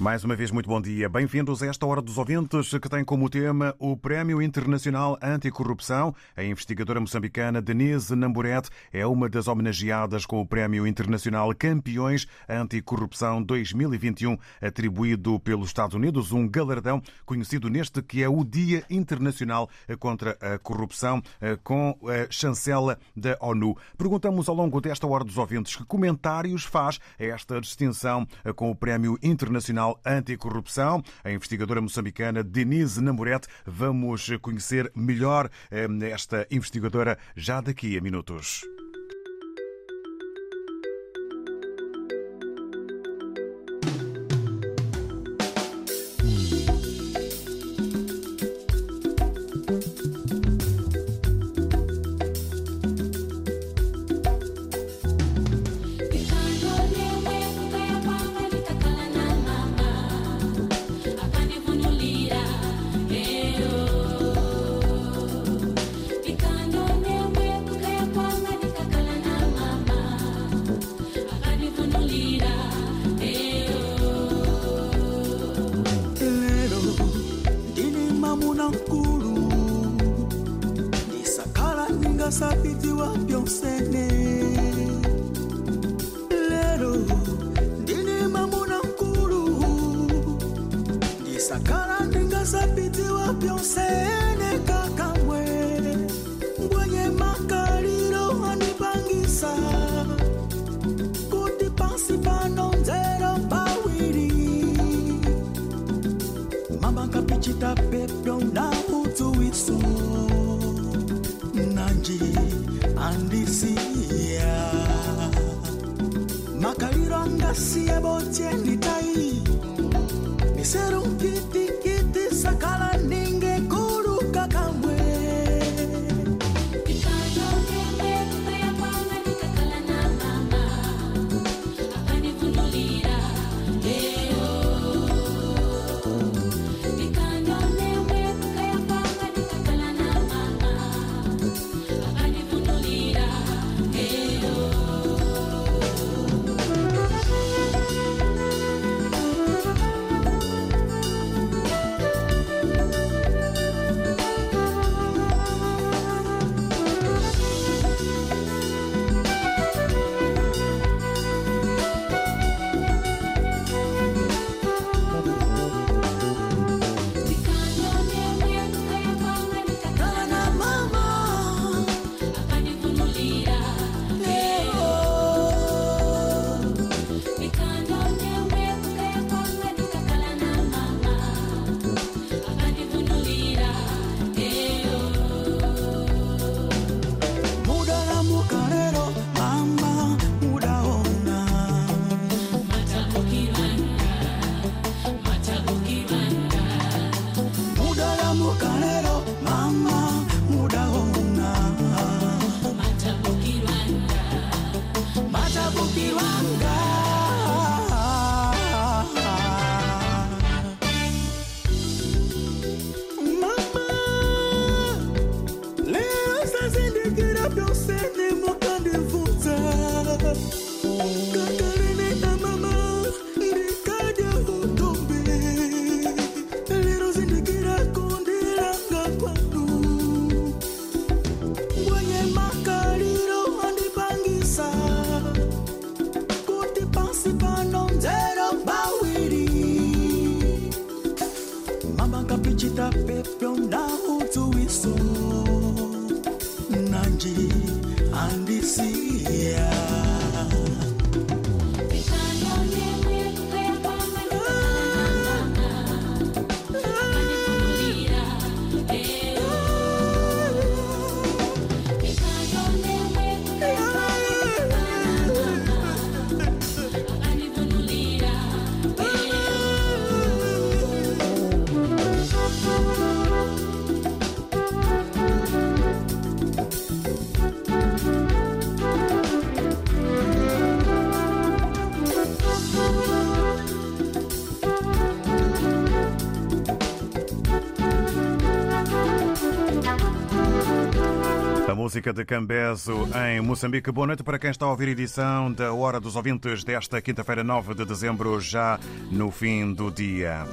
Mais uma vez, muito bom dia. Bem-vindos a esta Hora dos Ouvintes, que tem como tema o Prémio Internacional Anticorrupção. A investigadora moçambicana Denise Namburete é uma das homenageadas com o Prémio Internacional Campeões Anticorrupção 2021, atribuído pelos Estados Unidos, um galardão conhecido neste que é o Dia Internacional contra a Corrupção, com a chancela da ONU. Perguntamos ao longo desta Hora dos Ouvintes que comentários faz esta distinção com o Prémio Internacional Anticorrupção. A investigadora moçambicana Denise Namorete. Vamos conhecer melhor esta investigadora já daqui a minutos. Música de Cambezo em Moçambique. Boa noite para quem está a ouvir a edição da Hora dos Ouvintes desta quinta-feira, 9 de dezembro, já no fim do dia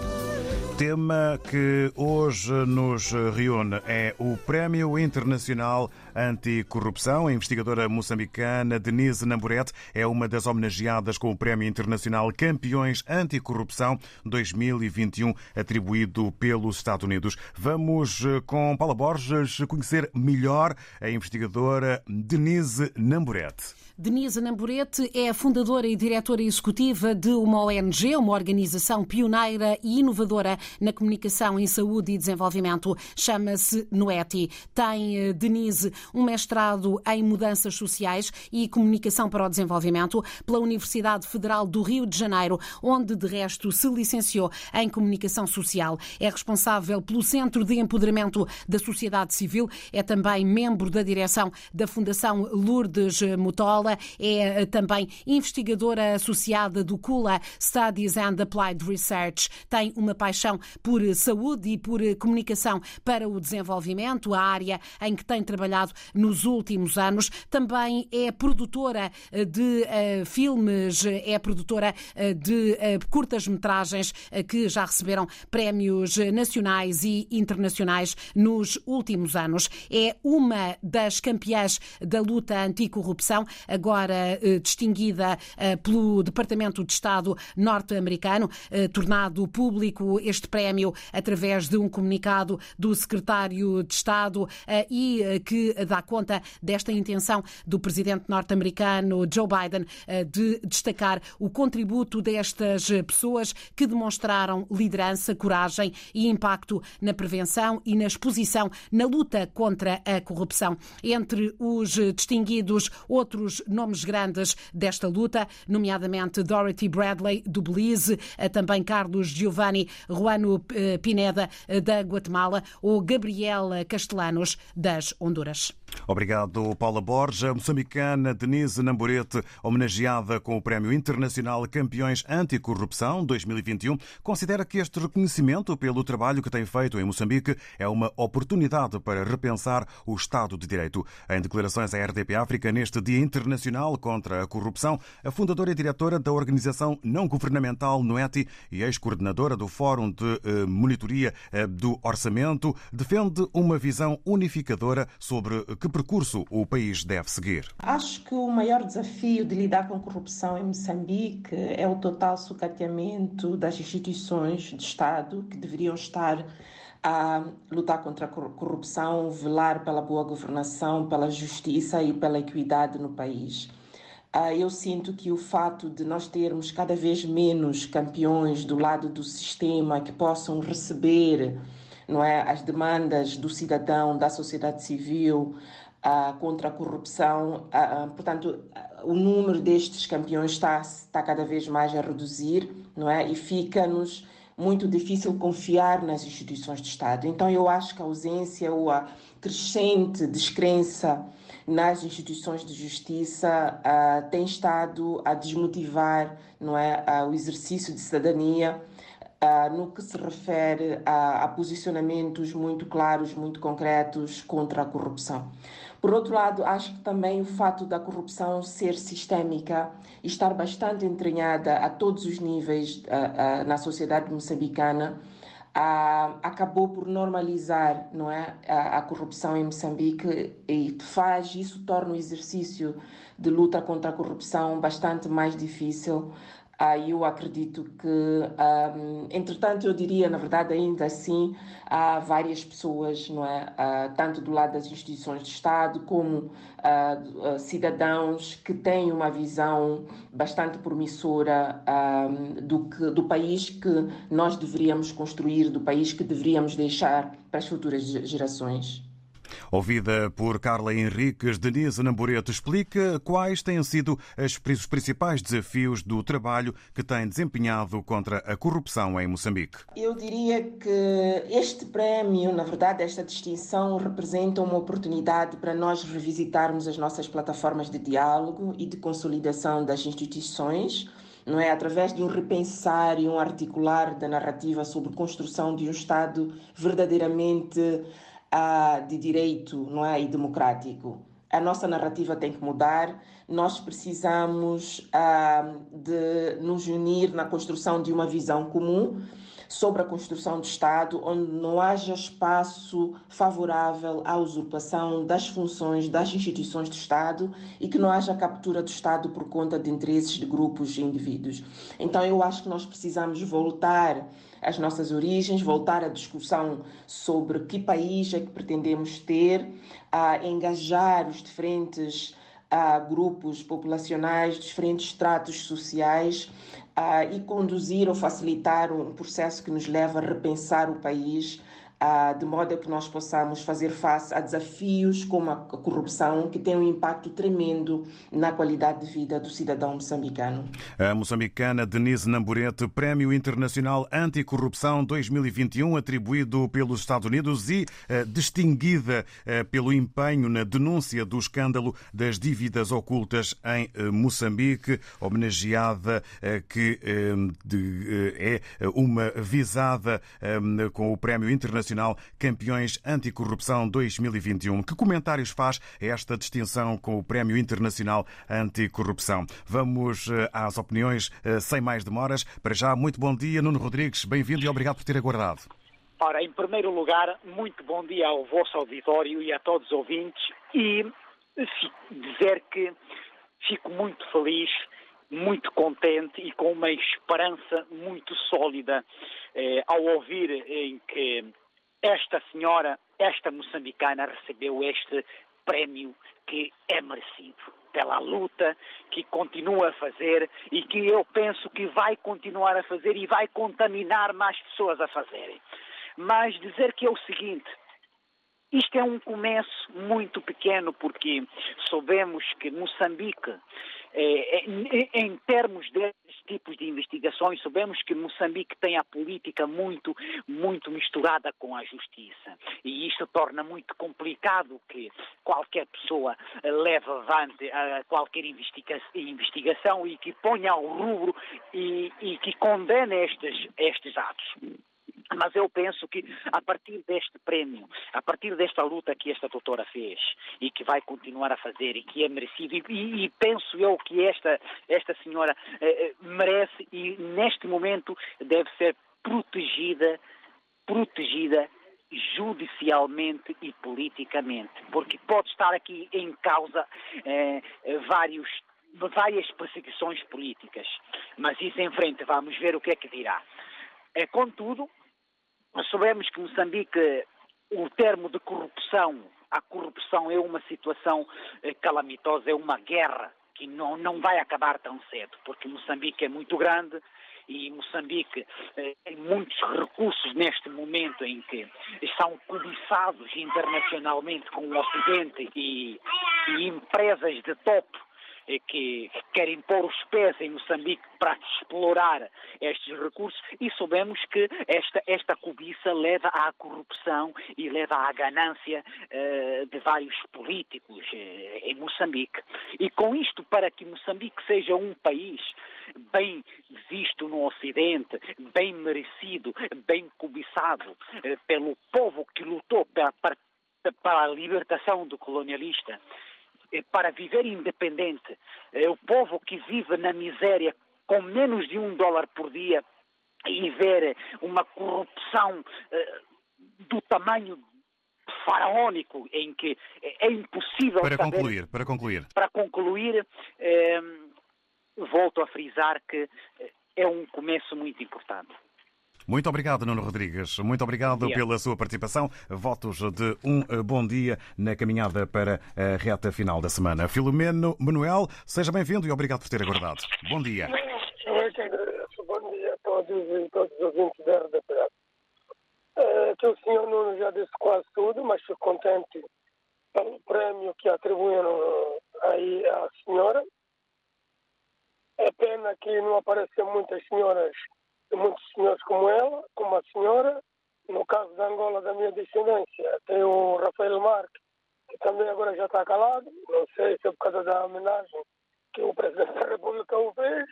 tema que hoje nos reúne é o Prémio Internacional Anticorrupção. A investigadora moçambicana Denise Namburete é uma das homenageadas com o Prémio Internacional Campeões Anticorrupção 2021, atribuído pelos Estados Unidos. Vamos eh, com Paula Borges conhecer melhor a investigadora Denise Namburete. Denise Namburete é fundadora e diretora executiva de uma ONG, uma organização pioneira e inovadora na comunicação em saúde e desenvolvimento. Chama-se Noeti. Tem, eh, Denise, um mestrado em mudanças sociais e comunicação para o desenvolvimento pela Universidade Federal do Rio de Janeiro, onde, de resto, se licenciou em comunicação social. É responsável pelo Centro de Empoderamento da Sociedade Civil, é também membro da direção da Fundação Lourdes Mutola é eh, também investigadora associada do CULA Studies and Applied Research. Tem uma paixão por saúde e por comunicação para o desenvolvimento, a área em que tem trabalhado nos últimos anos. Também é produtora eh, de uh, filmes, é produtora uh, de uh, curtas-metragens que já receberam prémios nacionais e internacionais nos últimos anos. É uma das campeãs da luta anticorrupção agora eh, distinguida eh, pelo Departamento de Estado norte-americano, eh, tornado público este prémio através de um comunicado do secretário de Estado e que dá conta desta intenção do presidente norte-americano Joe Biden de destacar o contributo destas pessoas que demonstraram liderança, coragem e impacto na prevenção e na exposição na luta contra a corrupção. Entre os distinguidos, outros nomes grandes desta luta, nomeadamente Dorothy Bradley, do Belize, eh, também Carlos Giovanni Juano eh, Pineda, eh, da Guatemala, ou Gabriela Castellanos, das Honduras. Obrigado, Paula Borja. Moçambicana Denise Namborete, homenageada com o Prémio Internacional Campeões Anticorrupção 2021, considera que este reconhecimento pelo trabalho que tem feito em Moçambique é uma oportunidade para repensar o Estado de Direito. Em declarações à RDP África, neste Dia Internacional contra a Corrupção, a fundadora e diretora da organização não governamental Noeti e ex-coordenadora do Fórum de eh, Monitoria eh, do Orçamento defende uma visão unificadora sobre que percurso o país deve seguir? Acho que o maior desafio de lidar com corrupção em Moçambique é o total sucateamento das instituições de Estado que deveriam estar a lutar contra a corrupção, velar pela boa governação, pela justiça e pela equidade no país. Ah, eu sinto que o fato de nós termos cada vez menos campeões do lado do sistema que possam receber não é, as demandas do cidadão, da sociedade civil uh, contra a corrupção. Uh, portanto, o número destes campeões está, está cada vez mais a reduzir, não é? E fica-nos muito difícil confiar nas instituições de Estado. Então, eu acho que a ausência ou a crescente descrença nas instituições de justiça uh, tem estado a desmotivar não é, uh, o exercício de cidadania Uh, no que se refere a, a, posicionamentos muito claros, muito concretos contra a corrupção. Por outro lado, acho que também o fato da corrupção ser sistémica e estar bastante entranhada a todos os níveis uh, uh, na sociedade moçambicana acabou por normalizar não é, a, a corrupção em Moçambique e faz isso torna o exercício de luta contra a corrupção bastante mais difícil ah, eu acredito que, um, entretanto, eu diria, na verdade, ainda assim, há várias pessoas, não é? Uh, tanto do lado das instituições de Estado como uh, cidadãos que têm uma visão bastante promissora do, que, do país que nós deveríamos construir, do país que deveríamos deixar para as futuras gerações. Ouvida por Carla Henriques, Denise Namboreto explica quais têm sido os principais desafios do trabalho que tem desempenhado contra a corrupção em Moçambique. Eu diria que este prémio, na verdade, esta distinção representa uma oportunidade para nós revisitarmos as nossas plataformas de diálogo e de consolidação das instituições não é através de um repensar e um articular da narrativa sobre construção de um Estado verdadeiramente uh, de direito não é, e democrático. A nossa narrativa tem que mudar. Nós precisamos uh, de nos unir na construção de uma visão comum sobre a construção do Estado, onde não haja espaço favorável à usurpação das funções das instituições do Estado e que não haja captura do Estado por conta de interesses de grupos e indivíduos. Então, eu acho que nós precisamos voltar às nossas origens, voltar à discussão sobre que país é que pretendemos ter, a engajar os diferentes a grupos populacionais, diferentes estratos sociais uh, e conduzir ou facilitar um processo que nos leva a repensar o país ah, de modo a que nós possamos fazer face a desafios como a corrupção, que tem um impacto tremendo na qualidade de vida do cidadão moçambicano. A moçambicana Denise Namburete, Prémio Internacional Anticorrupção 2021, atribuído pelos Estados Unidos e uh, distinguida uh, pelo empenho na denúncia do escândalo das dívidas ocultas em uh, Moçambique, homenageada que é uma visada com o Prémio Internacional Nacional Campeões Anticorrupção 2021. Que comentários faz esta distinção com o Prémio Internacional Anticorrupção? Vamos eh, às opiniões eh, sem mais demoras. Para já, muito bom dia, Nuno Rodrigues. Bem-vindo e obrigado por ter aguardado. Ora, em primeiro lugar, muito bom dia ao vosso auditório e a todos os ouvintes e dizer que fico muito feliz muito contente e com uma esperança muito sólida eh, ao ouvir em que esta senhora, esta moçambicana, recebeu este prémio que é merecido pela luta que continua a fazer e que eu penso que vai continuar a fazer e vai contaminar mais pessoas a fazerem. Mas dizer que é o seguinte, isto é um começo muito pequeno porque soubemos que Moçambique é, é, em termos destes tipos de investigações, sabemos que Moçambique tem a política muito, muito misturada com a justiça. E isto torna muito complicado que qualquer pessoa leve avante qualquer investiga investigação e que ponha ao rubro e, e que condene estes, estes atos. Mas eu penso que a partir deste prémio, a partir desta luta que esta doutora fez e que vai continuar a fazer e que é merecido, e, e penso eu que esta, esta senhora eh, eh, merece e neste momento deve ser protegida, protegida judicialmente e politicamente, porque pode estar aqui em causa eh, vários várias perseguições políticas, mas isso em frente vamos ver o que é que dirá. É, contudo, nós sabemos que Moçambique, o termo de corrupção, a corrupção é uma situação eh, calamitosa, é uma guerra que não, não vai acabar tão cedo, porque Moçambique é muito grande e Moçambique eh, tem muitos recursos neste momento em que são cobiçados internacionalmente com o Ocidente e, e empresas de topo que querem pôr os pés em Moçambique para explorar estes recursos e soubemos que esta, esta cobiça leva à corrupção e leva à ganância uh, de vários políticos uh, em Moçambique. E com isto, para que Moçambique seja um país bem visto no Ocidente, bem merecido, bem cobiçado uh, pelo povo que lutou para, para, para a libertação do colonialista, é para viver independente. É o povo que vive na miséria com menos de um dólar por dia e ver uma corrupção eh, do tamanho faraónico em que é impossível para saber, concluir para concluir para concluir eh, volto a frisar que é um começo muito importante muito obrigado, Nuno Rodrigues. Muito obrigado pela sua participação. Votos de um eh, bom dia na caminhada para a reta final da semana. Filomeno Manuel, seja bem-vindo e obrigado por ter aguardado. Bom dia. Bom dia a todos e todos os ouvintes da RDP. É, que o senhor Nuno já disse quase tudo, mas fico contente pelo prêmio que atribuíram aí à senhora. É pena que não aparecem muitas senhoras muitos senhores como ela, como a senhora, no caso da Angola, da minha descendência, tem o Rafael Marques, que também agora já está calado, não sei se é por causa da homenagem que o Presidente da República o fez,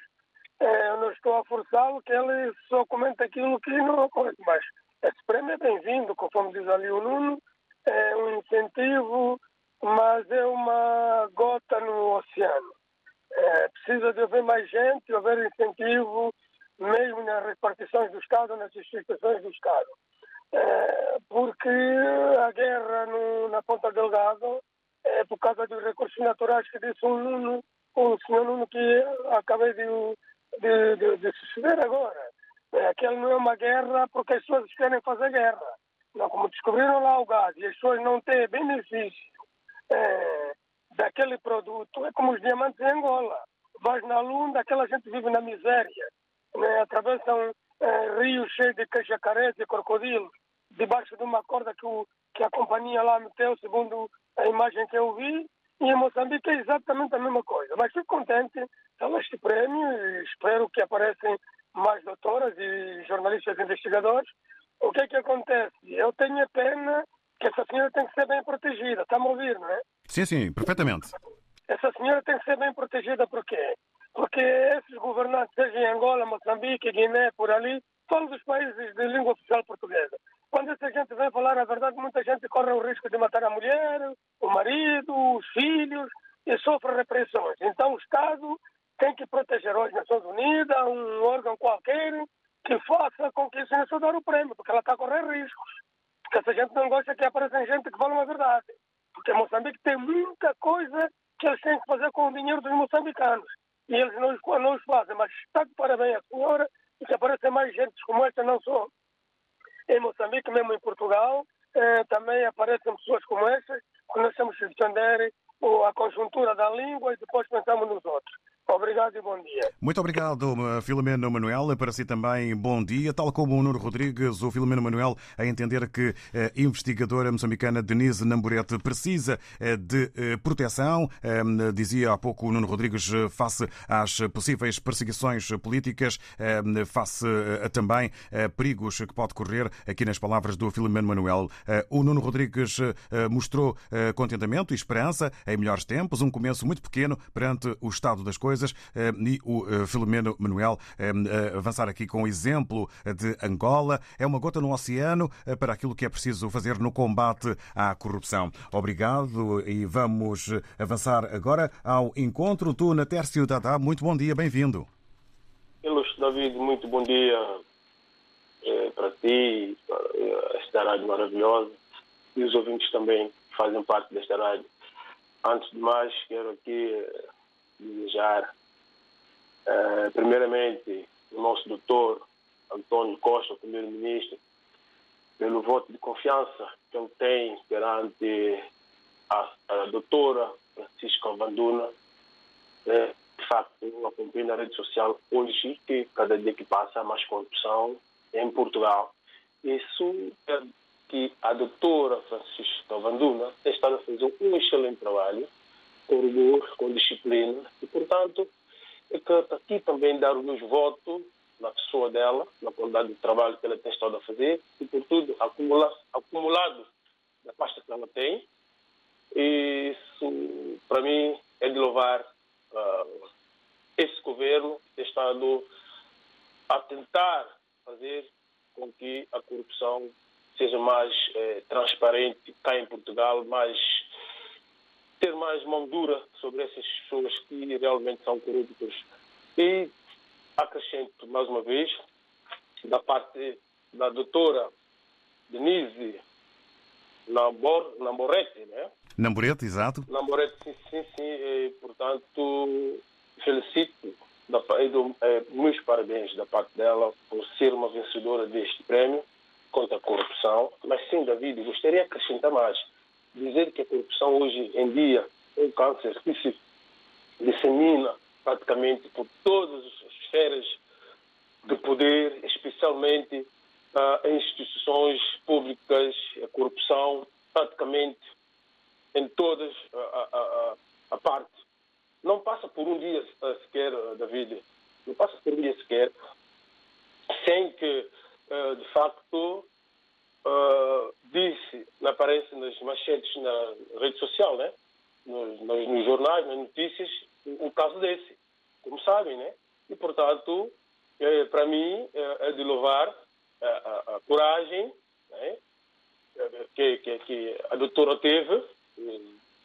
é, eu não estou a forçá-lo, que ele só comenta aquilo que não ocorre, mas esse prêmio é bem-vindo, conforme diz ali o Nuno, é um incentivo, mas é uma gota no oceano. É, precisa de haver mais gente, haver incentivo, mesmo nas repartições do Estado, nas instituições do Estado. É, porque a guerra no, na Ponta Delgado é por causa dos recursos naturais que disse Nuno, o senhor Nuno que acabei de, de, de, de suceder agora. É, aquela não é uma guerra porque as pessoas querem fazer guerra. Não, como descobriram lá o gás e as pessoas não têm benefício é, daquele produto, é como os diamantes em Angola. Vais na Lunda, aquela gente vive na miséria. Né? Atravessam é, rios cheios de cajacarés e crocodilos debaixo de uma corda que, o, que a companhia lá meteu, segundo a imagem que eu vi. E em Moçambique é exatamente a mesma coisa. Mas fico contente com este prémio e espero que apareçam mais doutoras e jornalistas investigadores. O que é que acontece? Eu tenho a pena que essa senhora tem que ser bem protegida. Está-me a ouvir, não é? Sim, sim, perfeitamente. Essa senhora tem que ser bem protegida por quê? Porque esses governantes, seja em Angola, Moçambique, Guiné, por ali, todos os países de língua oficial portuguesa. Quando essa gente vem falar a verdade, muita gente corre o risco de matar a mulher, o marido, os filhos e sofre repressões. Então o Estado tem que proteger as Nações Unidas, um órgão qualquer, que faça com que isso não se o prêmio, porque ela está a correr riscos. Porque essa gente não gosta que apareça gente que fala a verdade. Porque Moçambique tem muita coisa que eles têm que fazer com o dinheiro dos moçambicanos. E eles não, não os fazem. Mas está de parabéns à senhora e que apareçam mais gente como esta, não só em Moçambique, mesmo em Portugal, eh, também aparecem pessoas como estas, que nós temos que defender a conjuntura da língua e depois pensamos nos outros. Obrigado e bom dia. Muito obrigado, Filomeno Manuel. Para si também, bom dia. Tal como o Nuno Rodrigues, o Filomeno Manuel a entender que a investigadora moçambicana Denise Namburete precisa eh, de eh, proteção. Eh, dizia há pouco o Nuno Rodrigues, face às possíveis perseguições políticas, face a também a perigos que pode correr, aqui nas palavras do Filomeno Manuel. O Nuno Rodrigues mostrou contentamento e esperança em melhores tempos, um começo muito pequeno perante o estado das coisas coisas eh, e o eh, Filomeno Manuel eh, avançar aqui com o exemplo de Angola. É uma gota no oceano para aquilo que é preciso fazer no combate à corrupção. Obrigado e vamos avançar agora ao encontro. Tu, na Tércio Dada, muito bom dia, bem-vindo. Ilustre David, muito bom dia para ti, para esta rádio maravilhosa e os ouvintes também fazem parte desta rádio. Antes de mais, quero aqui desejar, uh, primeiramente, o nosso doutor Antônio Costa, primeiro-ministro, pelo voto de confiança que ele tem perante a, a doutora Francisca Vanduna. É, de facto, eu acompanho na rede social hoje que cada dia que passa há mais corrupção em Portugal. Isso é que a doutora Francisca Vanduna está a fazer um excelente trabalho com rigor, com disciplina. E, portanto, é que aqui também dar o meu voto na pessoa dela, na qualidade de trabalho que ela tem estado a fazer e, por tudo, acumula, acumulado da pasta que ela tem. E isso, para mim, é de louvar uh, esse governo que tem estado a tentar fazer com que a corrupção seja mais eh, transparente cá em Portugal, mais ter mais mão dura sobre essas pessoas que realmente são corruptas. E acrescento mais uma vez, da parte da doutora Denise Nambor, Namborete, né? Namborete, exato. Namborete, sim, sim, sim. E, portanto, felicito, da, e dou, é, meus parabéns da parte dela por ser uma vencedora deste prémio contra a corrupção. Mas sim, David, gostaria de acrescentar mais dizer que a corrupção hoje em dia é um câncer que se dissemina praticamente por todas as esferas de poder, especialmente uh, em instituições públicas, a corrupção praticamente em todas a, a, a, a parte. Não passa por um dia uh, sequer, uh, David, não passa por um dia sequer sem que, uh, de facto, uh, disse, aparece nas manchetes na rede social, né? Nos, nos, nos, jornais, nas notícias, um caso desse, como sabem, né? E, portanto, é, para mim, é, é, de louvar a, a, a coragem né? que, que, que a doutora teve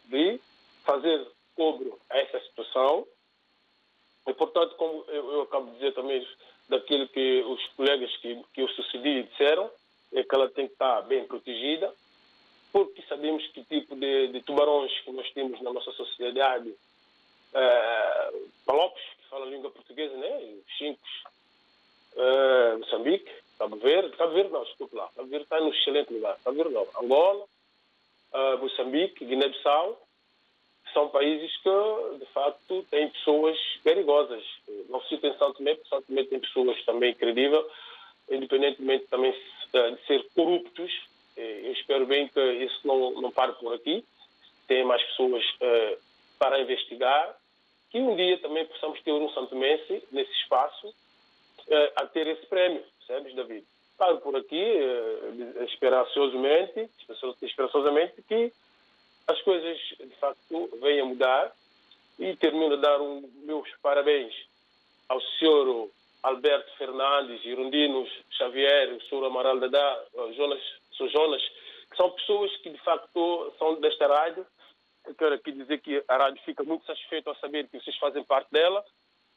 de fazer cobro a essa situação. E, portanto, como eu, eu acabo de dizer também daquilo que os colegas que, que eu sucedi disseram, é que ela tem que estar bem protegida, porque sabemos que tipo de, de tubarões que nós temos na nossa sociedade, é, palopes, que falam a língua portuguesa, né? chincos, é, Moçambique, Cabo Verde, Cabo Verde não, desculpe lá, Cabo Verde está no excelente lugar, Cabo Verde não, Angola, é, Moçambique, Guiné-Bissau, são países que, de facto, têm pessoas perigosas. Não se tem São Tomé, porque São Tomé tem pessoas também credíveis, independentemente também de ser corruptos. Eu espero bem que isso não, não pare por aqui. Tem mais pessoas uh, para investigar. Que um dia também possamos ter um Santo Mense nesse espaço a ter esse prémio, percebes, David? Paro por aqui, esperançosamente, esperançosamente que as coisas de facto vêm a mudar e termino a dar um, meus parabéns ao senhor Alberto Fernandes, Irundinos Xavier, o senhor Amaral Dadá, Jonas, o Jonas, que são pessoas que de facto são desta rádio. Eu quero aqui dizer que a rádio fica muito satisfeita ao saber que vocês fazem parte dela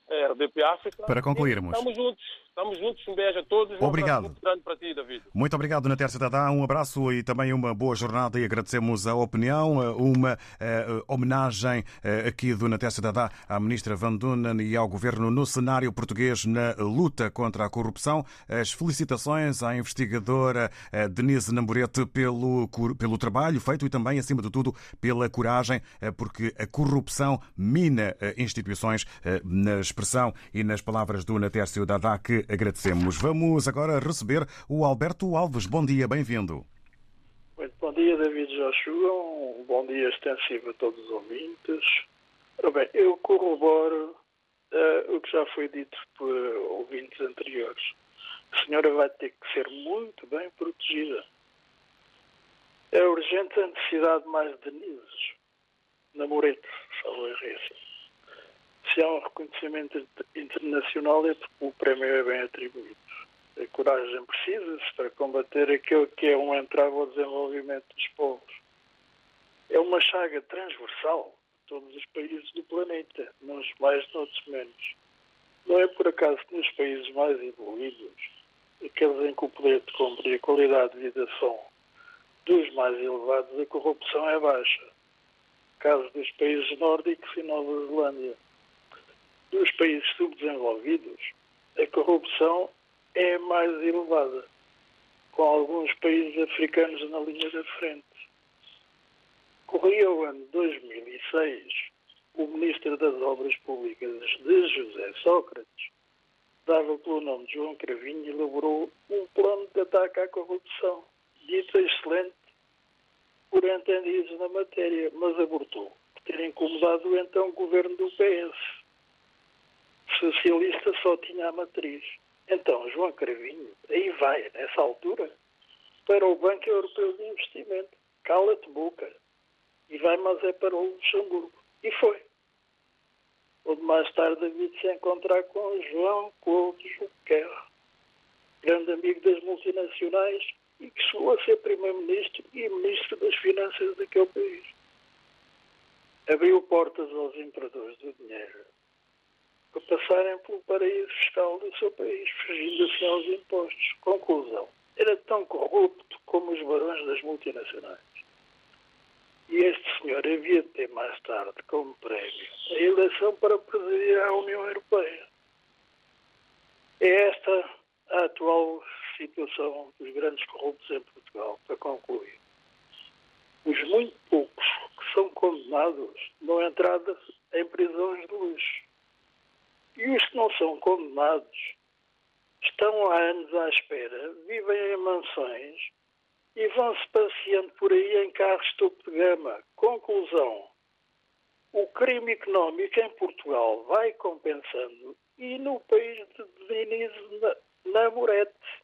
é, RDP África. Para concluirmos. Estamos juntos, estamos juntos. Um beijo a todos. Obrigado. Um muito grande para ti, David. Muito obrigado, Natércia Dadá. Um abraço e também uma boa jornada e agradecemos a opinião, eh, uma uh, homenagem uh, aqui do Natércia Dadá à Ministra Van Dunen e ao Governo no cenário português na luta contra a corrupção. As felicitações à investigadora Denise Namborete pelo, pelo trabalho feito e também, acima de tudo, pela coragem, porque a corrupção mina instituições nas expressão e nas palavras do Natércio Dadá que agradecemos. Vamos agora receber o Alberto Alves. Bom dia, bem-vindo. Muito bom dia, David Joshua. Um bom dia extensivo a todos os ouvintes. Ora bem, eu corroboro uh, o que já foi dito por ouvintes anteriores. A senhora vai ter que ser muito bem protegida. É urgente a necessidade mais de. Namorete, falou Reza se há um reconhecimento internacional é porque o prémio é bem atribuído. A coragem precisa-se para combater aquilo que é um entrave ao desenvolvimento dos povos. É uma chaga transversal de todos os países do planeta, uns mais, outros menos. Não é por acaso que nos países mais evoluídos, aqueles em que o poder de compra e a qualidade de vida são dos mais elevados, a corrupção é baixa. Caso dos países nórdicos e Nova Zelândia dos países subdesenvolvidos, a corrupção é mais elevada, com alguns países africanos na linha da frente. Corria o ano 2006, o Ministro das Obras Públicas de José Sócrates, dava pelo nome de João Cravinho, elaborou um plano de ataque à corrupção, dito excelente por entendidos na matéria, mas abortou. Ter incomodado o então governo do PS socialista só tinha a matriz. Então, João Cravinho, aí vai, nessa altura, para o Banco Europeu de Investimento. Cala-te boca. E vai, mas é para o Luxemburgo. E foi. Onde mais tarde havia de se encontrar com João Couto Junquer, grande amigo das multinacionais e que chegou a ser Primeiro-Ministro e Ministro das Finanças daquele país. Abriu portas aos imperadores do dinheiro passarem pelo paraíso fiscal do seu país, fugindo assim aos impostos. Conclusão. Era tão corrupto como os barões das multinacionais. E este senhor havia de ter mais tarde como prémio a eleição para presidir a União Europeia. É esta a atual situação dos grandes corruptos em Portugal, para concluir. Os muito poucos que são condenados dão entrada em prisões de luxo e os que não são condenados estão há anos à espera, vivem em mansões e vão-se passeando por aí em carros topo de gama. Conclusão: o crime económico em Portugal vai compensando e no país de Denise Namorete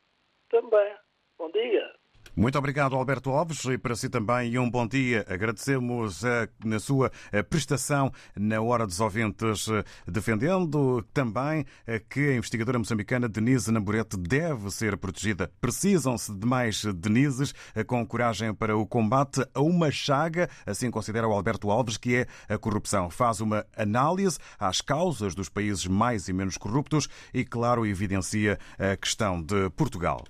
também. Bom dia. Muito obrigado, Alberto Alves, e para si também um bom dia. Agradecemos a, na sua prestação na Hora dos Ouvintes, defendendo também que a investigadora moçambicana Denise Namburete deve ser protegida. Precisam-se de mais Denises com coragem para o combate a uma chaga, assim considera o Alberto Alves, que é a corrupção. Faz uma análise às causas dos países mais e menos corruptos e, claro, evidencia a questão de Portugal.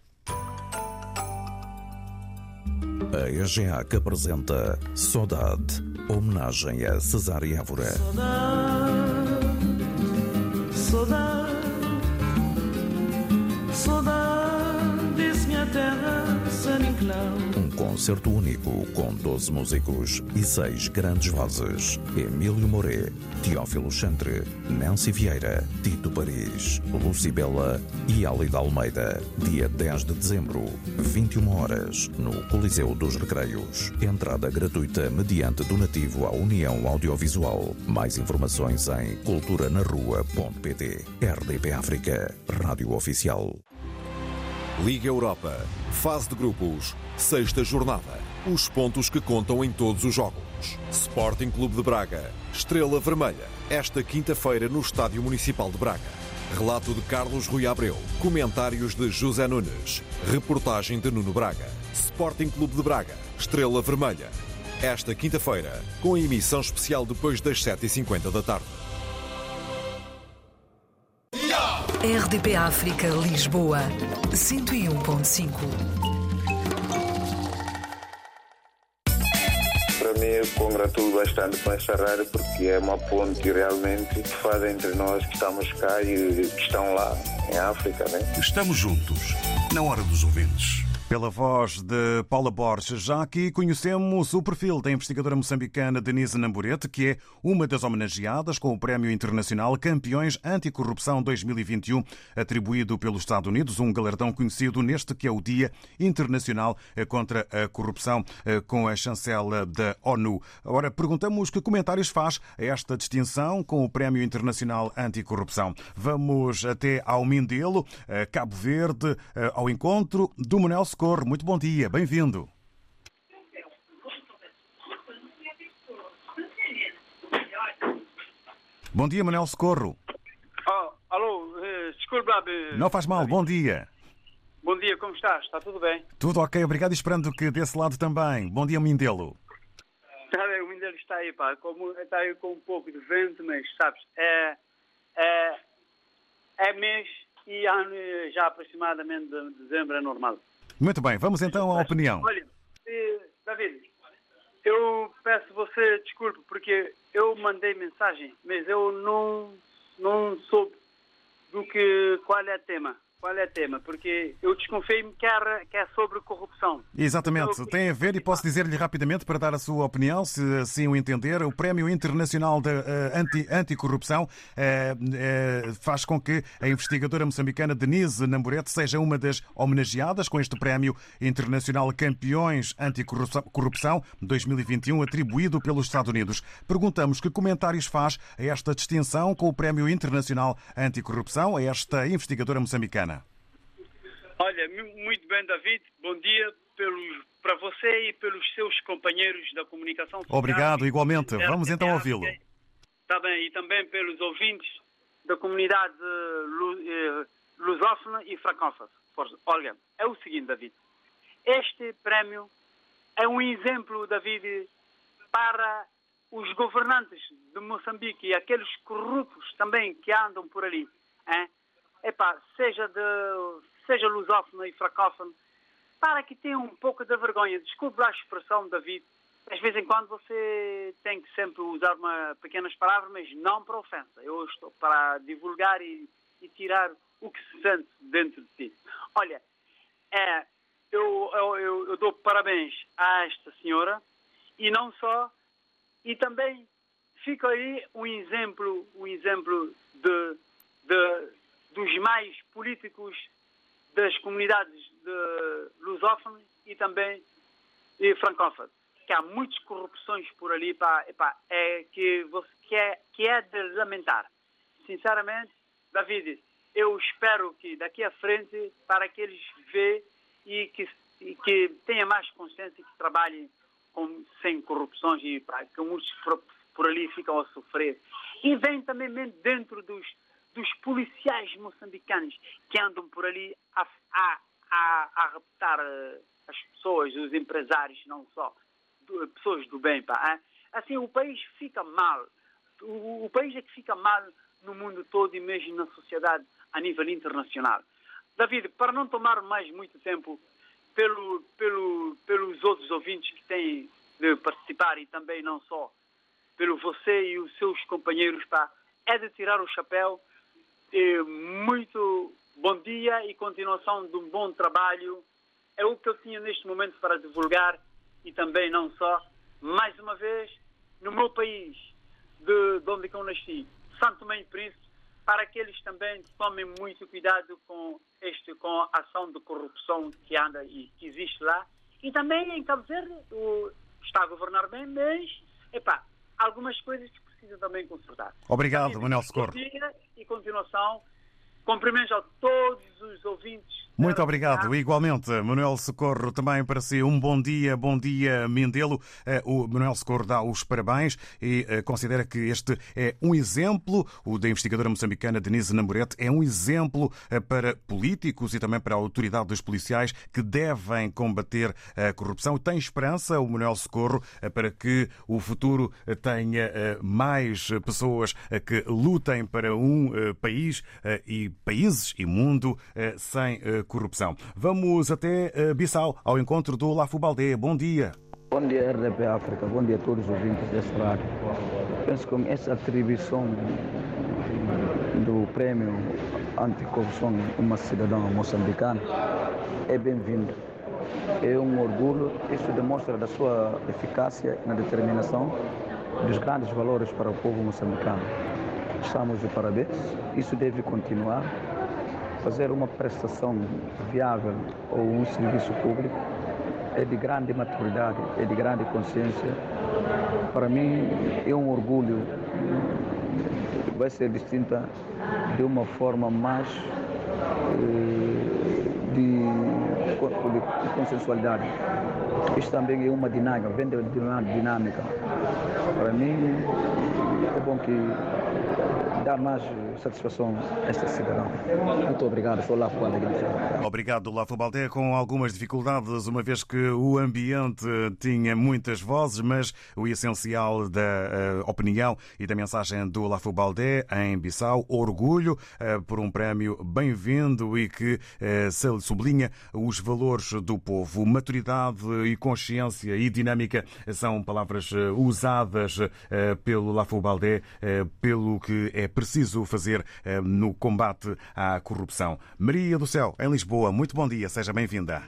A EGEAC apresenta Saudade, homenagem a Cesar Évora. Saudade, saudade, saudade, diz minha terra, San Inclão. Concerto único com 12 músicos e seis grandes vozes: Emílio Moré, Teófilo Chantre, Nancy Vieira, Tito Paris, Lucibela e Alida Almeida. Dia 10 de dezembro, 21 horas, no Coliseu dos Recreios. Entrada gratuita mediante donativo à União Audiovisual. Mais informações em culturanarrua.pt. RDP África, Rádio Oficial. Liga Europa, fase de grupos, sexta jornada. Os pontos que contam em todos os jogos. Sporting Clube de Braga, Estrela Vermelha, esta quinta-feira no Estádio Municipal de Braga. Relato de Carlos Rui Abreu, comentários de José Nunes, reportagem de Nuno Braga. Sporting Clube de Braga, Estrela Vermelha. Esta quinta-feira, com emissão especial depois das 7h50 da tarde. RDP África Lisboa 101.5 Para mim, eu congratulo bastante com essa rádio porque é uma ponte realmente que faz entre nós que estamos cá e que estão lá em África, né? Estamos juntos, na hora dos ouvintes. Pela voz de Paula Borges, já aqui conhecemos o perfil da investigadora moçambicana Denise Namburete, que é uma das homenageadas com o Prémio Internacional Campeões Anticorrupção 2021, atribuído pelos Estados Unidos, um galardão conhecido neste que é o Dia Internacional contra a Corrupção, com a chancela da ONU. Ora, perguntamos que comentários faz a esta distinção com o Prémio Internacional Anticorrupção. Vamos até ao Mindelo, Cabo Verde, ao encontro do Manel Socorro. Muito bom dia, bem-vindo. Bom dia, Manel Socorro. Oh, alô, uh, desculpe lá. Não faz mal, bom dia. Bom dia, como estás? Está tudo bem? Tudo ok, obrigado. Esperando que desse lado também. Bom dia, Mindelo. Está bem, o Mindelo está aí, pá. Como, está aí com um pouco de vento, mas sabes, é, é, é mês e ano já aproximadamente de dezembro é normal. Muito bem, vamos então à opinião. Olha, David, eu peço você desculpe porque eu mandei mensagem, mas eu não, não soube do que, qual é o tema. Qual é o tema? Porque eu desconfiei-me que, que é sobre corrupção. Exatamente. Tem a ver, e posso dizer-lhe rapidamente, para dar a sua opinião, se assim o entender, o Prémio Internacional de uh, anti, Anticorrupção uh, uh, faz com que a investigadora moçambicana Denise Namburete seja uma das homenageadas com este Prémio Internacional Campeões Anticorrupção 2021, atribuído pelos Estados Unidos. Perguntamos que comentários faz a esta distinção com o Prémio Internacional Anticorrupção, a esta investigadora moçambicana. Olha, muito bem, David. Bom dia pelos, para você e pelos seus companheiros da comunicação social. Obrigado, igualmente. Vamos então ouvi-lo. Está bem, e também pelos ouvintes da comunidade lusófona e francófona. Olha, é o seguinte, David. Este prémio é um exemplo, David, para os governantes de Moçambique e aqueles corruptos também que andam por ali. Hein? Epá, seja de seja lusófono e francófono, para que tenham um pouco de vergonha. Desculpe a expressão, David. Às vezes em quando você tem que sempre usar uma pequenas palavras, mas não para ofensa. Eu estou para divulgar e, e tirar o que se sente dentro de si. Olha, é, eu, eu, eu, eu dou parabéns a esta senhora e não só, e também fica aí um exemplo, um exemplo de, de dos mais políticos das comunidades de lusófonos e também e. Que há muitas corrupções por ali, pá, é que, você, que, é, que é de lamentar. Sinceramente, David, eu espero que daqui à frente, para que eles vejam e que e que tenha mais consciência e que trabalhe com, sem corrupções e pá, que muitos por, por, ali ficam a sofrer. E vem também dentro dos, dos policiais moçambicanos que andam por ali a, a, a, a raptar uh, as pessoas, os empresários, não só, do, pessoas do bem. Pá, Assim, o país fica mal. O, o país é que fica mal no mundo todo e mesmo na sociedade a nível internacional. David, para não tomar mais muito tempo pelo, pelo, pelos outros ouvintes que têm de participar e também não só pelo você e os seus companheiros, pá, é de tirar o chapéu. Muito bom dia e continuação de um bom trabalho. É o que eu tinha neste momento para divulgar e também não só. Mais uma vez, no meu país, de, de onde eu nasci, Santo Tomé e Príncipe, para que eles também tomem muito cuidado com este com a ação de corrupção que anda e que existe lá. E também em Cabo Verde o, está a governar bem, mas epá, algumas coisas que precisam também consertar. Obrigado, Manuel Socorro. E continuação, cumprimentos a todos os ouvintes muito obrigado. Igualmente, Manuel Socorro, também para si um bom dia, bom dia, Mindelo. Eh, o Manuel Socorro dá os parabéns e eh, considera que este é um exemplo, o da investigadora moçambicana Denise Namorete, é um exemplo eh, para políticos e também para a autoridade dos policiais que devem combater a corrupção. Tem esperança, o Manuel Socorro, para que o futuro tenha mais pessoas que lutem para um país e países e mundo sem corrupção. Vamos até eh, Bissau, ao encontro do Lafubaldé. Bom dia. Bom dia, RDP África. Bom dia a todos os ouvintes deste rádio. Penso que essa atribuição do prémio anticorrupção uma cidadã moçambicana é bem-vindo. É um orgulho, isso demonstra da sua eficácia na determinação dos grandes valores para o povo moçambicano. Estamos de parabéns, isso deve continuar fazer uma prestação viável ou um serviço público é de grande maturidade, é de grande consciência. Para mim é um orgulho, vai ser distinta de uma forma mais eh, de, de consensualidade. Isto também é uma dinâmica, vem de uma dinâmica. Para mim é bom que dá mais satisfação a esta cidadão. Muito obrigado, sou Lafo Baldé. Obrigado, Lafo Baldé, com algumas dificuldades, uma vez que o ambiente tinha muitas vozes, mas o essencial da uh, opinião e da mensagem do Lafo Baldé em Bissau, orgulho uh, por um prémio bem-vindo e que uh, sublinha os valores do povo. Maturidade e consciência e dinâmica são palavras usadas pelo Lafo Baldé, pelo que é preciso fazer eh, no combate à corrupção. Maria do Céu, em Lisboa, muito bom dia, seja bem-vinda.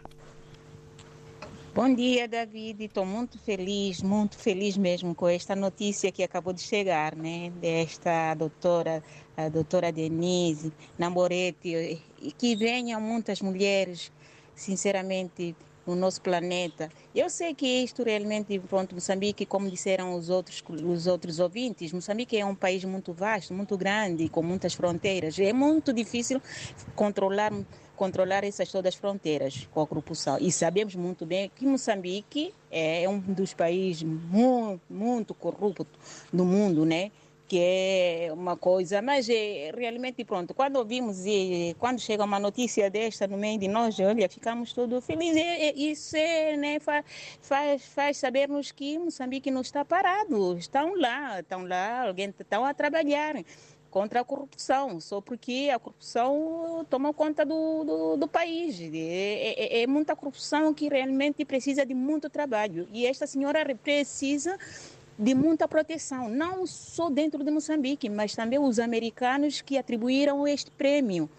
Bom dia, David. Estou muito feliz, muito feliz mesmo com esta notícia que acabou de chegar, né? Desta doutora, a doutora Denise Namorete, e que venham muitas mulheres, sinceramente, no nosso planeta. Eu sei que isto realmente, pronto, Moçambique, como disseram os outros, os outros ouvintes, Moçambique é um país muito vasto, muito grande, com muitas fronteiras. É muito difícil controlar controlar essas todas as fronteiras com a corrupção. E sabemos muito bem que Moçambique é um dos países muito, muito corrupto do mundo, né? Que é uma coisa, mas é, realmente pronto, quando ouvimos e quando chega uma notícia desta no meio de nós, olha, ficamos todos felizes. E, isso é, né, faz, faz, faz sabermos que Moçambique não está parado, estão lá, estão lá, alguém estão a trabalhar contra a corrupção, só porque a corrupção toma conta do, do, do país. É, é, é muita corrupção que realmente precisa de muito trabalho. E esta senhora precisa de muita proteção, não só dentro de Moçambique, mas também os americanos que atribuíram este prêmio.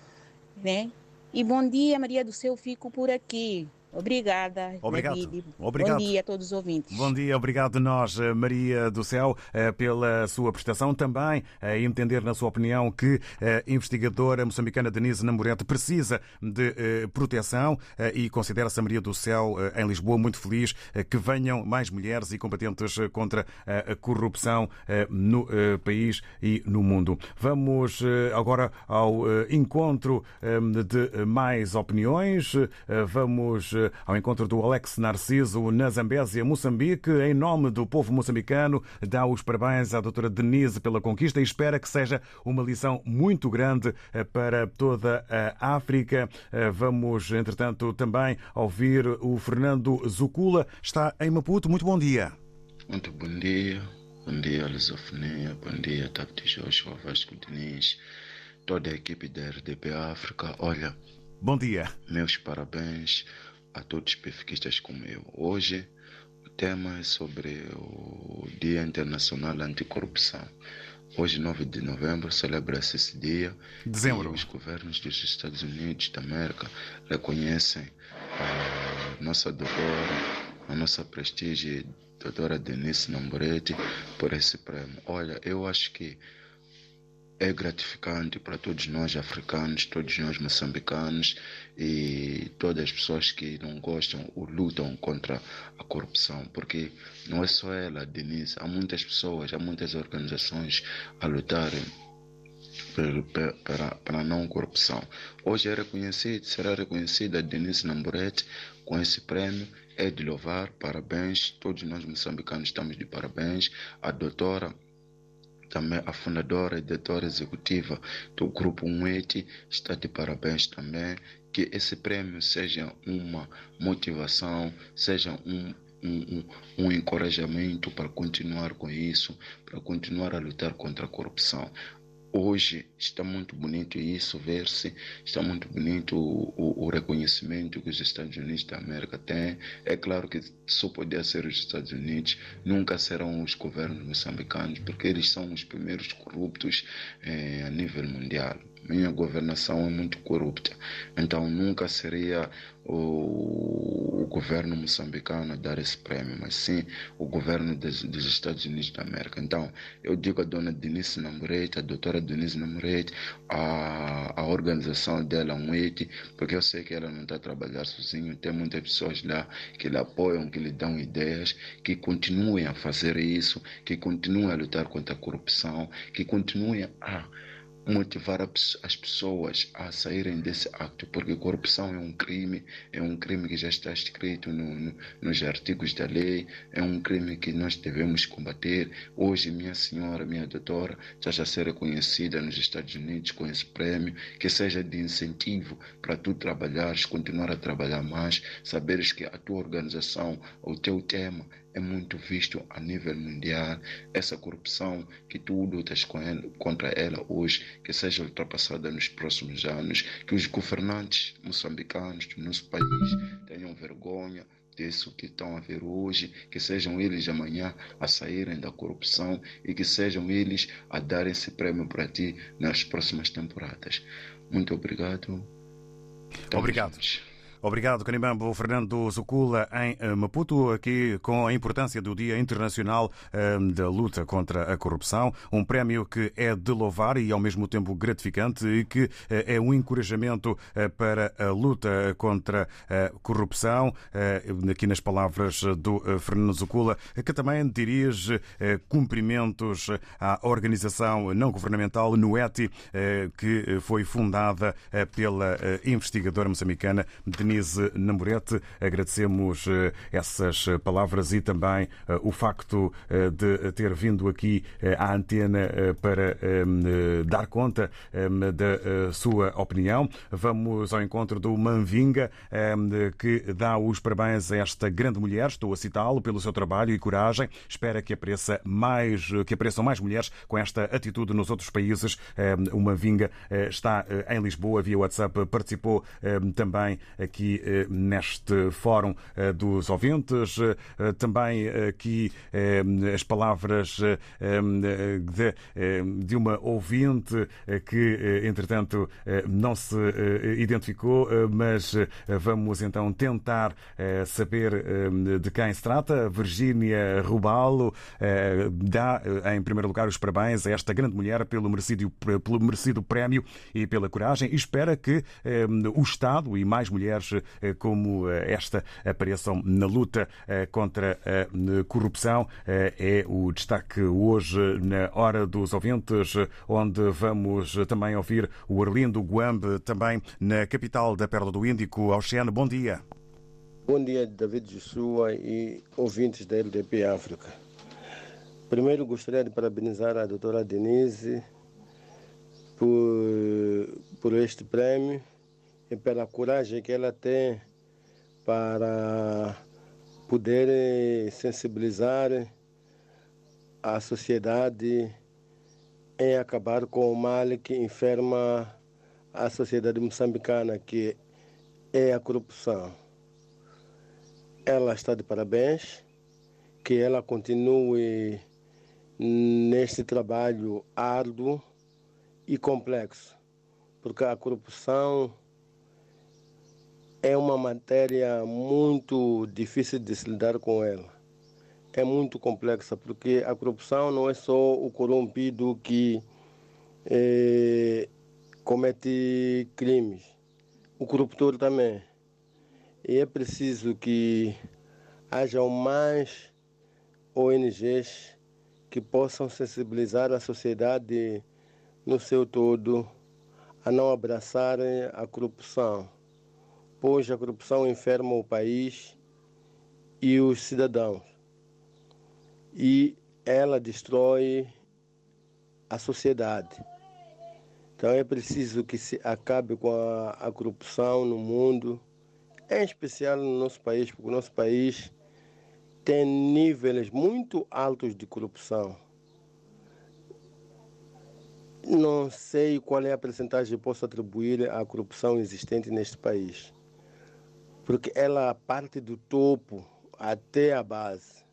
Né? E bom dia, Maria do Céu, fico por aqui. Obrigada, obrigado. David. Obrigado. Bom dia a todos os ouvintes. Bom dia, obrigado nós, eh, Maria do Céu, eh, pela sua prestação. Também a entender, na sua opinião, que a investigadora moçambicana Denise Namorete precisa de eh, proteção e considera-se a Maria do Céu em Lisboa muito feliz que venham mais mulheres e combatentes contra a corrupção no país e no mundo. Vamos agora ao encontro de mais opiniões. Vamos ao encontro do Alex Narciso na Zambésia, Moçambique. Em nome do povo moçambicano, dá os parabéns à doutora Denise pela conquista e espera que seja uma lição muito grande para toda a África. Vamos, entretanto, também ouvir o Fernando Zucula. Está em Maputo. Muito bom dia. Muito bom dia. Bom dia, Lusofonia. Bom dia, Tapti Joshua Vasco Diniz. Toda a equipe da RDP África. Olha. Bom dia. Meus parabéns a todos os pefiquistas como eu. Hoje o tema é sobre o Dia Internacional Anticorrupção. Hoje, 9 de novembro, celebra-se esse dia. Dezembro. Os governos dos Estados Unidos da América reconhecem a nossa doutora, a nossa prestígio, doutora Denise Namboretti, por esse prêmio. Olha, eu acho que é gratificante para todos nós africanos, todos nós moçambicanos e todas as pessoas que não gostam ou lutam contra a corrupção, porque não é só ela, Denise, há muitas pessoas, há muitas organizações a lutarem para, para, não corrupção. Hoje é reconhecido, será reconhecida Denise Namboretti com esse prêmio. É de louvar, parabéns. Todos nós moçambicanos estamos de parabéns. A doutora também a fundadora e diretora executiva do Grupo Unete está de parabéns também. Que esse prêmio seja uma motivação, seja um, um, um, um encorajamento para continuar com isso, para continuar a lutar contra a corrupção. Hoje está muito bonito isso, ver-se, está muito bonito o, o, o, reconhecimento que os Estados Unidos da América têm. É claro que só podia ser os Estados Unidos, nunca serão os governos moçambicanos, porque eles são os primeiros corruptos eh, a nível mundial. Minha governação é muito corrupta, então nunca seria o, o governo moçambicano a dar esse prêmio, mas sim o governo dos, dos, Estados Unidos da América. Então, eu digo a dona Denise Namorete, a doutora Denise Namorete, a, a organização dela, a UET, porque eu sei que ela não está a trabalhar sozinha, tem muitas pessoas lá que lhe apoiam, que lhe dão ideias, que continuem a fazer isso, que continuem a lutar contra a corrupção, que continuem a motivar as pessoas a saírem desse acto, porque corrupção é um crime, é um crime que já está escrito no, no, nos artigos da lei, é um crime que nós devemos combater. Hoje, minha senhora, minha doutora, já já ser reconhecida nos Estados Unidos com esse prêmio, que seja de incentivo para tu trabalhares, continuar a trabalhar mais, saberes que a tua organização, o teu tema é muito visto a nível mundial. Essa corrupção que tu lutas com ela, contra ela hoje, que seja ultrapassada nos próximos anos, que os governantes moçambicanos do nosso país tenham vergonha disso que estão a ver hoje, que sejam eles amanhã a saírem da corrupção e que sejam eles a darem esse prêmio para ti nas próximas temporadas. Muito obrigado. Estamos obrigado. Juntos. Obrigado, Canimambo Fernando Zucula, em eh, Maputo, aqui com a importância do Dia Internacional eh, da Luta contra a Corrupção. Um prémio que é de louvar e, ao mesmo tempo, gratificante e que eh, é um encorajamento para a luta contra a corrupção. Aqui nas palavras do Fernando Zucula, que também dirige cumprimentos à organização não governamental NUETI, que foi fundada pela investigadora moçambicana Denise Namorete. Agradecemos eh, essas eh, palavras e também eh, o facto de ter vindo aqui à antena para dar conta da sua opinião. Vamos ao encontro do Manvinga, que dá os parabéns a esta grande mulher. Estou a citá-lo pelo seu trabalho e coragem. Espera que apareça mais, que apareçam mais mulheres com esta atitude nos outros países. O Manvinga está em Lisboa via WhatsApp, participou também aqui aqui eh, neste Fórum eh, dos Ouvintes. Eh, também aqui as palavras de uma ouvinte que, entretanto, não se identificou, mas vamos então tentar saber de quem se trata. Virgínia Rubalo dá, em primeiro lugar, os parabéns a esta grande mulher pelo merecido, pelo merecido prémio e pela coragem e espera que o Estado e mais mulheres eh, como eh, esta apareçam na luta eh, contra a corrupção. É o destaque hoje na Hora dos Ouvintes, onde vamos também ouvir o Arlindo Guambe, também na capital da Perla do Índico. Oceano, bom dia. Bom dia, David Joshua e ouvintes da LDP África. Primeiro, gostaria de parabenizar a doutora Denise por, por este prêmio e pela coragem que ela tem para poder sensibilizar a sociedade em acabar com o mal que enferma a sociedade moçambicana, que é a corrupção. Ela está de parabéns, que ela continue neste trabalho árduo e complexo, porque a corrupção é uma matéria muito difícil de se lidar com ela. É muito complexa, porque a corrupção não é só o corrompido que eh, comete crimes, o corruptor também. E é preciso que hajam mais ONGs que possam sensibilizar a sociedade no seu todo a não abraçar a corrupção, pois a corrupção enferma o país e os cidadãos. E ela destrói a sociedade. Então é preciso que se acabe com a, a corrupção no mundo em especial no nosso país, porque o nosso país tem níveis muito altos de corrupção. Não sei qual é a percentagem que posso atribuir à corrupção existente neste país, porque ela parte do topo até a base.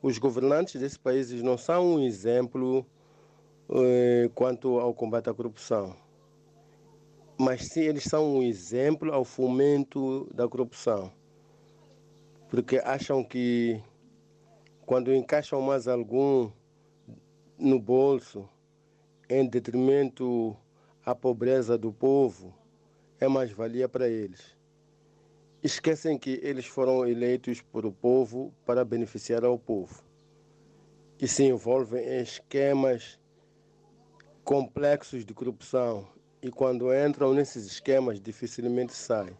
Os governantes desses países não são um exemplo eh, quanto ao combate à corrupção mas sim eles são um exemplo ao fomento da corrupção. Porque acham que quando encaixam mais algum no bolso, em detrimento à pobreza do povo, é mais valia para eles. Esquecem que eles foram eleitos por o povo para beneficiar ao povo e se envolvem em esquemas complexos de corrupção e quando entram nesses esquemas dificilmente saem.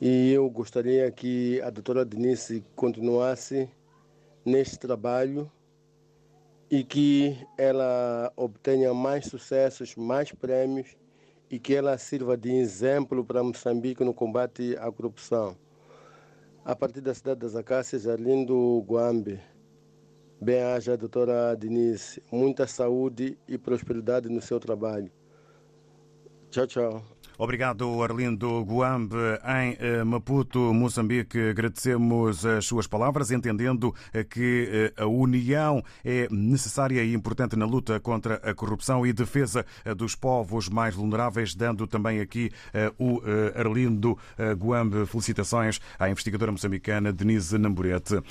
E eu gostaria que a doutora Denise continuasse neste trabalho e que ela obtenha mais sucessos, mais prêmios e que ela sirva de exemplo para Moçambique no combate à corrupção. A partir da cidade das Acácias, Arlindo Guambe. Bem-aja, doutora Denise. Muita saúde e prosperidade no seu trabalho. Tchau, tchau. Obrigado, Arlindo Guambe, em eh, Maputo, Moçambique. Agradecemos as suas palavras, entendendo eh, que eh, a união é necessária e importante na luta contra a corrupção e defesa dos povos mais vulneráveis, dando também aqui o Arlindo Guambe felicitações à investigadora moçambicana Denise Namburete.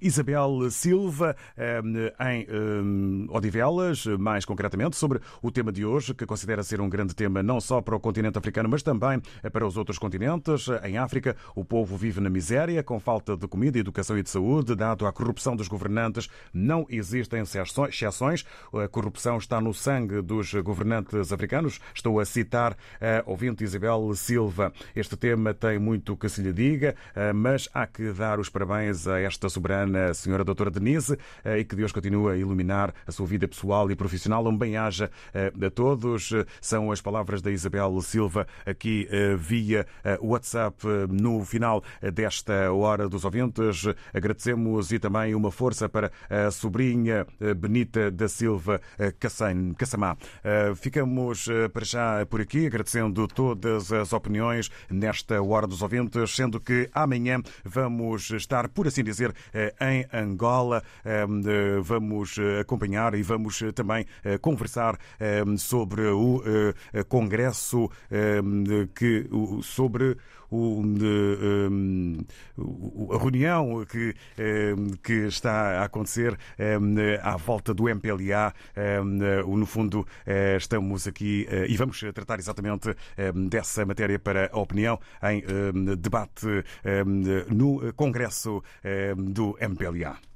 Isabel Silva, em Odivelas, mais concretamente, sobre o tema de hoje, que considera ser um grande tema não só para o continente africano, mas também para os outros continentes. Em África, o povo vive na miséria, com falta de comida, educação e de saúde, dado à corrupção dos governantes. Não existem exceções. A corrupção está no sangue dos governantes africanos. Estou a citar a ouvinte Isabel Silva. Este tema tem muito que se lhe diga, mas há que dar os parabéns a esta soberana senhora doutora Denise e que Deus continue a iluminar a sua vida pessoal e profissional. Um bem-aja a todos. São as palavras da Isabel Silva aqui eh, via eh, WhatsApp eh, no final desta Hora dos Ouvintes. Agradecemos e também uma força para a sobrinha Benita da Silva Cassamá. Ficamos para já por aqui, agradecendo todas as opiniões nesta Hora dos Ouvintes, sendo que amanhã vamos estar, por assim dizer, em Angola. Vamos acompanhar e vamos também conversar sobre o Congresso que, sobre o, a reunião que, que está a acontecer à volta do MPLA. No fundo, eh, estamos aqui eh, e vamos tratar exatamente dessa matéria para a opinião em debate no Congresso do MPLA.